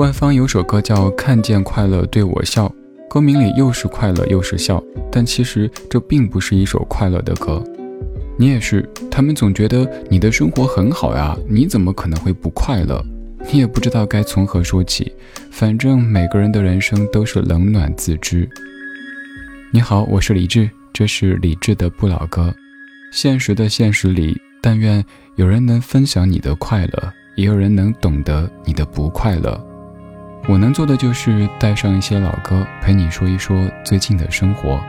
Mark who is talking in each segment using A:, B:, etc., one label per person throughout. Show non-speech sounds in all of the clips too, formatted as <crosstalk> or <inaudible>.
A: 万芳有首歌叫《看见快乐对我笑》，歌名里又是快乐又是笑，但其实这并不是一首快乐的歌。你也是，他们总觉得你的生活很好呀，你怎么可能会不快乐？你也不知道该从何说起，反正每个人的人生都是冷暖自知。你好，我是李志，这是李志的不老歌。现实的现实里，但愿有人能分享你的快乐，也有人能懂得你的不快乐。我能做的就是带上一些老歌，陪你说一说最近的生活。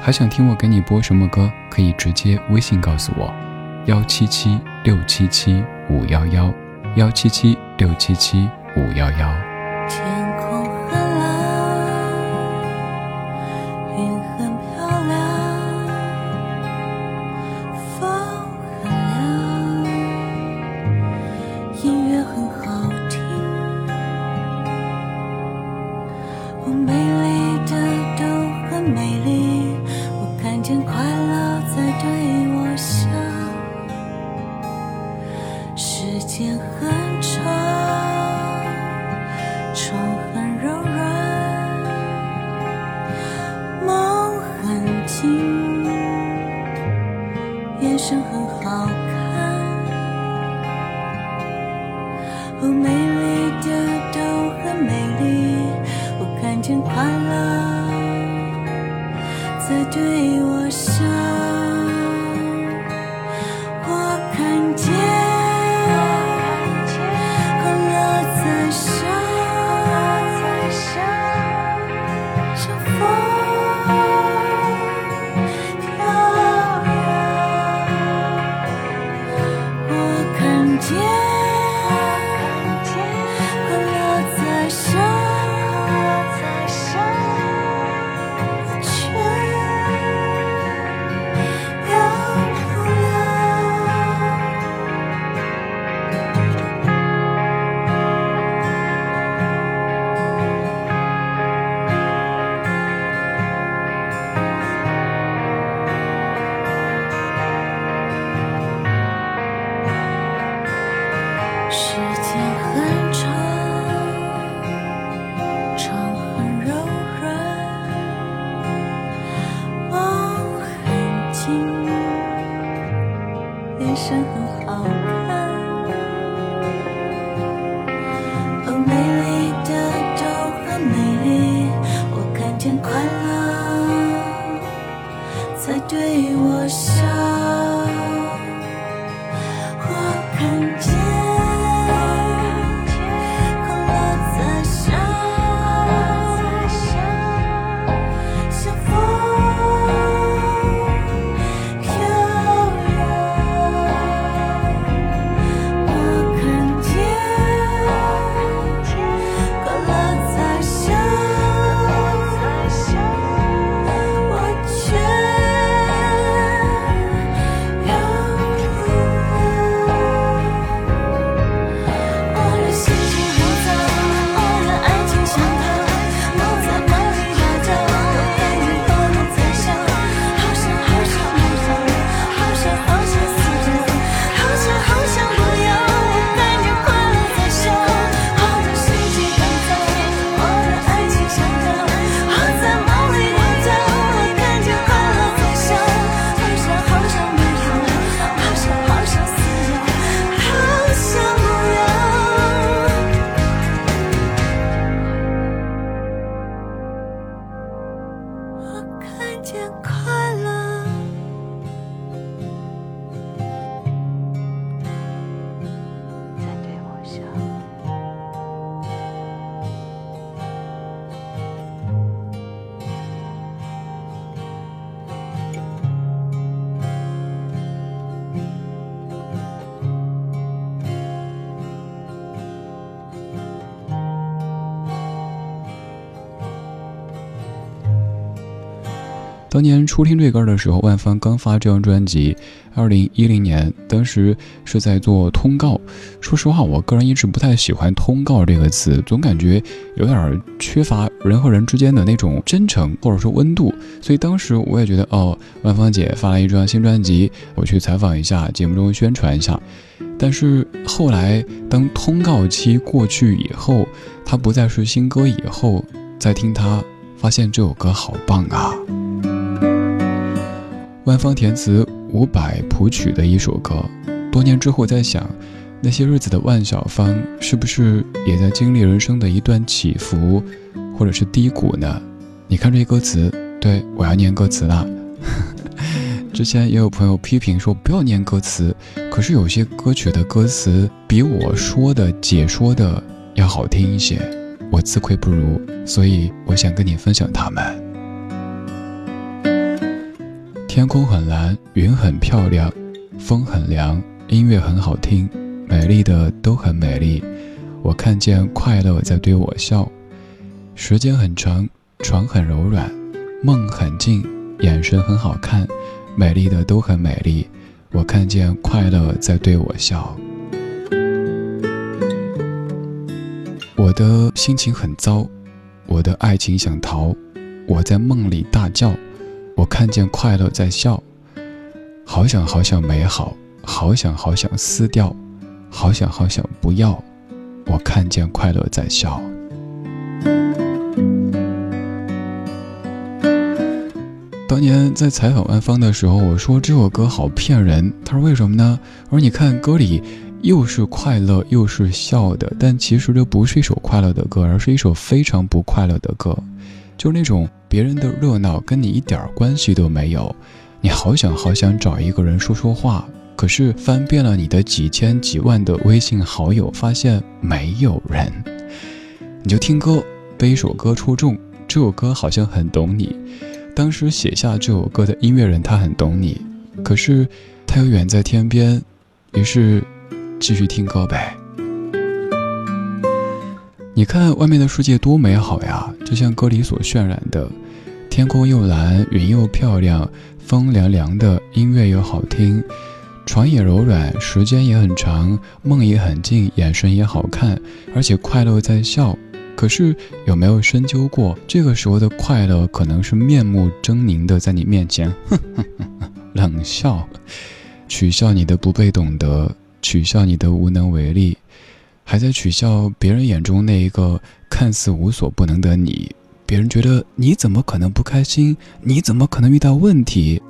A: 还想听我给你播什么歌？可以直接微信告诉我，幺七七六七七五幺幺，幺七七六七七五幺幺。好看。哦，美丽的都很美丽，我看见快乐在对我笑。对我笑。我看见当年初听这歌的时候，万芳刚发这张专辑，二零一零年，当时是在做通告。说实话，我个人一直不太喜欢“通告”这个词，总感觉有点缺乏人和人之间的那种真诚或者说温度。所以当时我也觉得，哦，万芳姐发了一张新专辑，我去采访一下，节目中宣传一下。
B: 但是后来当通告期过去以后，她不再是新歌以后，再听她，发现这首歌好棒啊！万芳填词，伍佰谱曲的一首歌。多年之后在想，那些日子的万小芳是不是也在经历人生的一段起伏，或者是低谷呢？你看这些歌词，对我要念歌词了。<laughs> 之前也有朋友批评说不要念歌词，可是有些歌曲的歌词比我说的解说的要好听一些，我自愧不如，所以我想跟你分享它们。天空很蓝，云很漂亮，风很凉，音乐很好听，美丽的都很美丽。我看见快乐在对我笑。时间很长，床很柔软，梦很近，眼神很好看，美丽的都很美丽。我看见快乐在对我笑。我的心情很糟，我的爱情想逃，我在梦里大叫。我看见快乐在笑，好想好想美好，好想好想撕掉，好想好想不要。我看见快乐在笑。当年在采访万芳的时候，我说这首歌好骗人。他说为什么呢？我说你看歌里又是快乐又是笑的，但其实这不是一首快乐的歌，而是一首非常不快乐的歌。就那种别人的热闹跟你一点关系都没有，你好想好想找一个人说说话，可是翻遍了你的几千几万的微信好友，发现没有人，你就听歌，被一首歌戳中，这首歌好像很懂你。当时写下这首歌的音乐人他很懂你，可是他又远在天边，于是继续听歌呗。你看外面的世界多美好呀，就像歌里所渲染的，天空又蓝，云又漂亮，风凉凉的，音乐又好听，床也柔软，时间也很长，梦也很近，眼神也好看，而且快乐在笑。可是有没有深究过，这个时候的快乐可能是面目狰狞的在你面前 <laughs> 冷笑，取笑你的不被懂得，取笑你的无能为力。还在取笑别人眼中那一个看似无所不能的你，别人觉得你怎么可能不开心？你怎么可能遇到问题？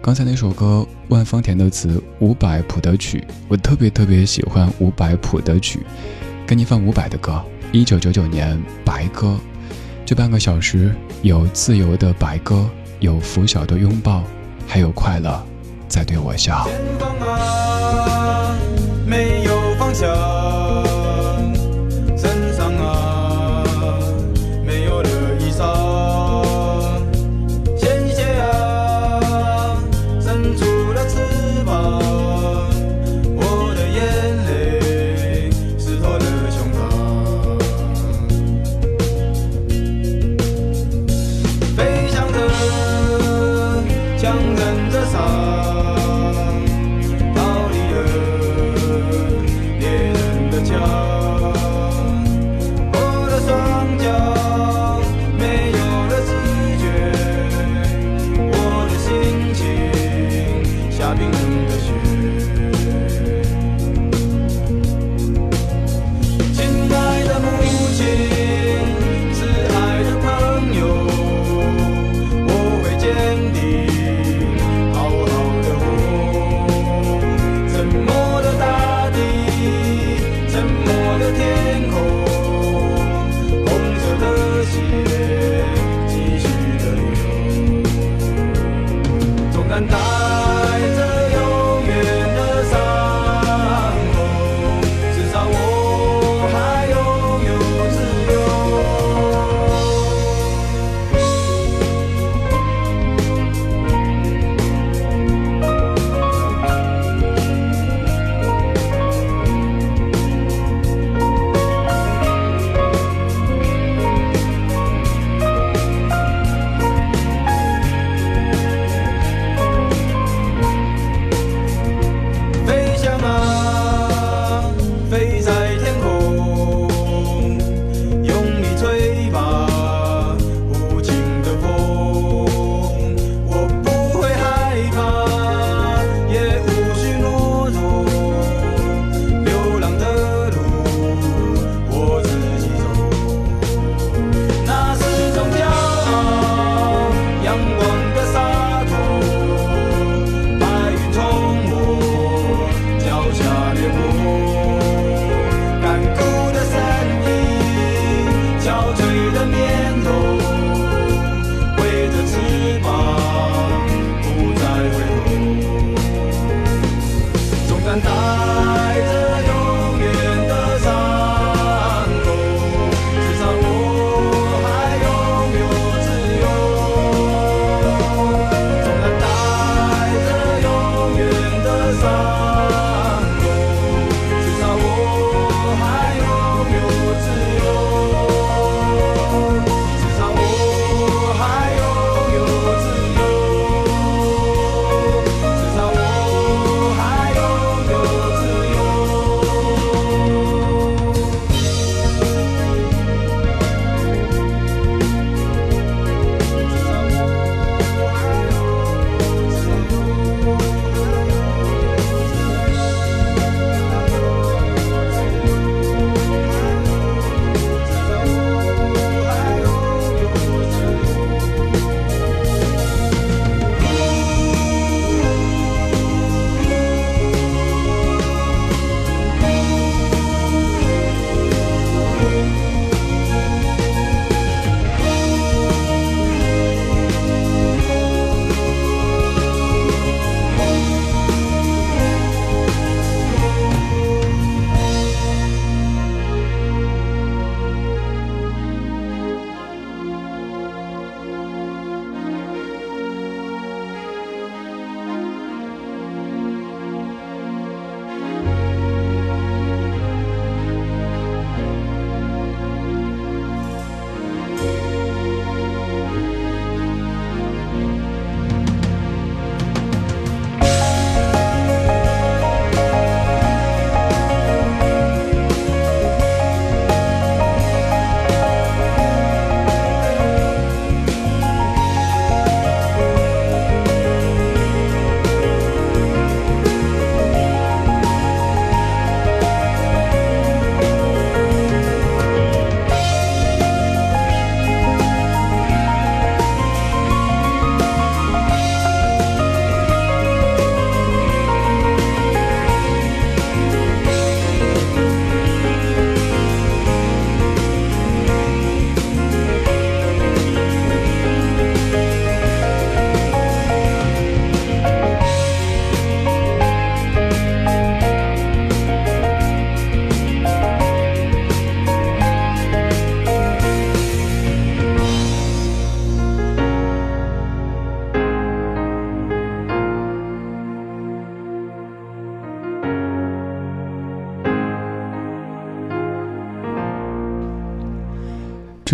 B: 刚才那首歌，万芳填的词，伍佰谱的曲，我特别特别喜欢伍佰谱的曲。给你放伍佰的歌，一九九九年《白鸽》，这半个小时有自由的白鸽，有拂晓的拥抱，还有快乐在对我笑。
C: 没有方向。Bobby.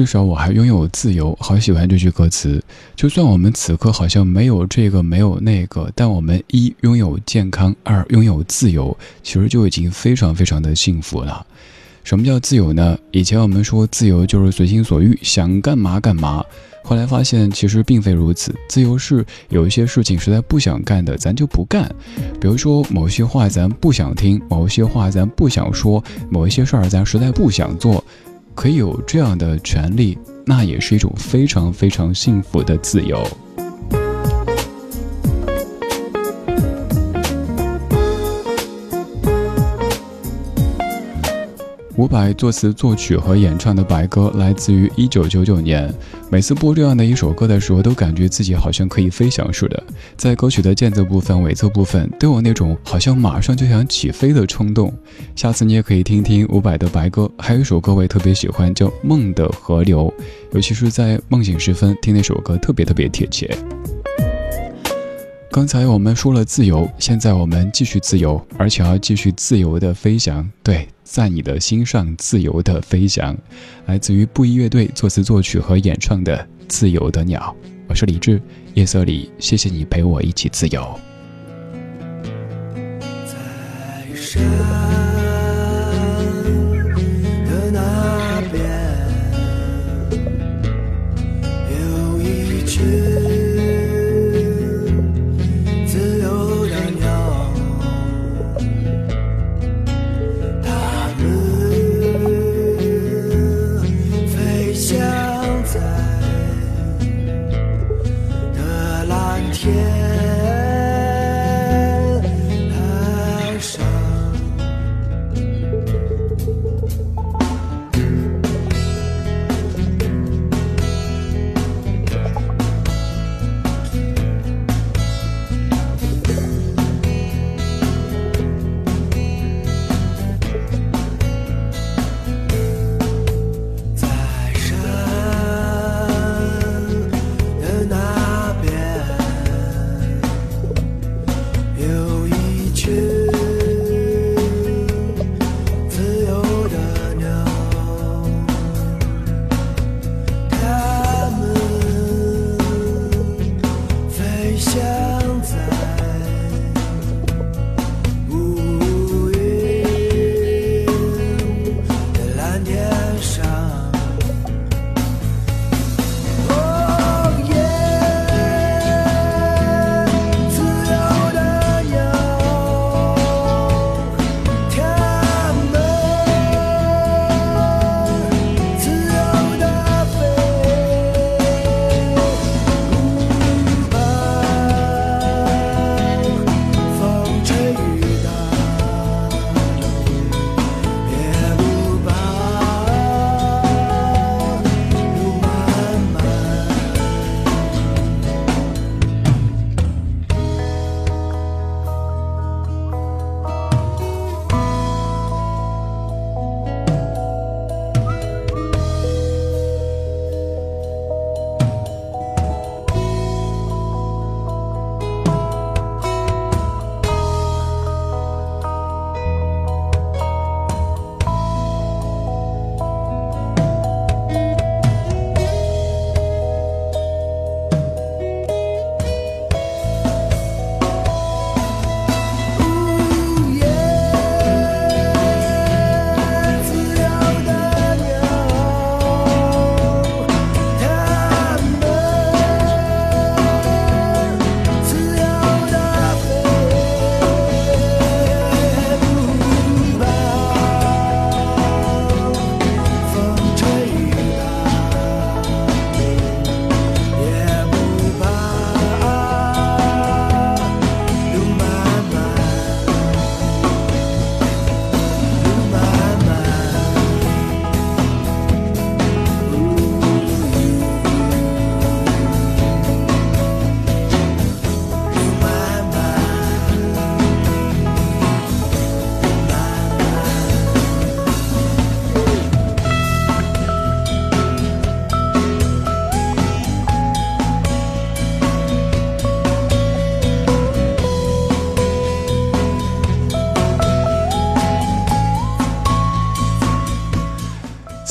B: 至少我还拥有自由。好喜欢这句歌词。就算我们此刻好像没有这个没有那个，但我们一拥有健康，二拥有自由，其实就已经非常非常的幸福了。什么叫自由呢？以前我们说自由就是随心所欲，想干嘛干嘛。后来发现其实并非如此，自由是有一些事情实在不想干的，咱就不干。比如说某些话咱不想听，某些话咱不想说，某一些事儿咱实在不想做，可以有这样的权利，那也是一种非常非常幸福的自由。伍佰作词作曲和演唱的《白鸽》来自于一九九九年。每次播这样的一首歌的时候，都感觉自己好像可以飞翔似的。在歌曲的间奏部分、尾奏部分，都有那种好像马上就想起飞的冲动。下次你也可以听听伍佰的《白鸽》，还有一首歌我也特别喜欢，叫《梦的河流》，尤其是在梦醒时分听那首歌，特别特别贴切。刚才我们说了自由，现在我们继续自由，而且要继续自由的飞翔。对，在你的心上自由的飞翔，来自于布衣乐队作词作曲和演唱的《自由的鸟》。我是李志，夜色里，谢谢你陪我一起自由。
D: 在山。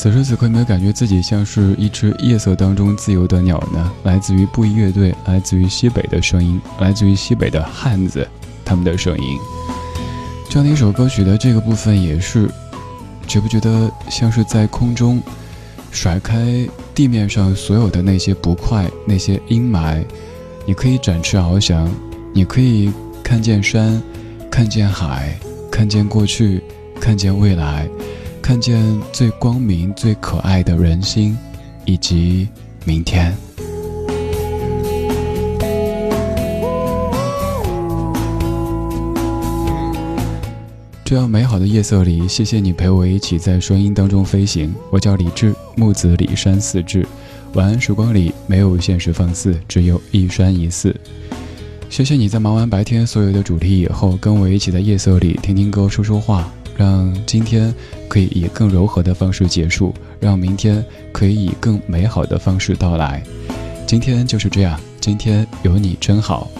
B: 此时此刻，有没有感觉自己像是一只夜色当中自由的鸟呢？来自于布衣乐队，来自于西北的声音，来自于西北的汉子，他们的声音。这样的一首歌曲的这个部分也是，觉不觉得像是在空中甩开地面上所有的那些不快、那些阴霾？你可以展翅翱翔，你可以看见山，看见海，看见过去，看见未来。看见最光明、最可爱的人心，以及明天。这样美好的夜色里，谢谢你陪我一起在声音当中飞行。我叫李志，木子李山四志。晚安时光里没有现实放肆，只有一山一寺。谢谢你在忙完白天所有的主题以后，跟我一起在夜色里听听歌、说说话。让今天可以以更柔和的方式结束，让明天可以以更美好的方式到来。今天就是这样，今天有你真好。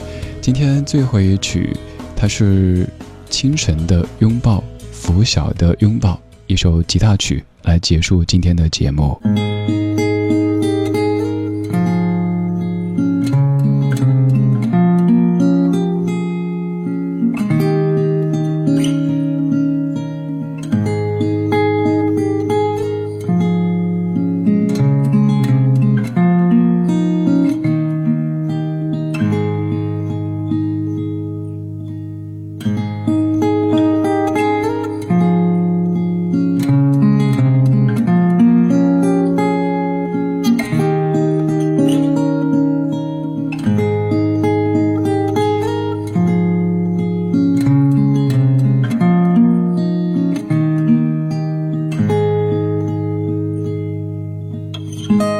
B: 今天最后一曲，它是清晨的拥抱，拂晓的拥抱，一首吉他曲来结束今天的节目。时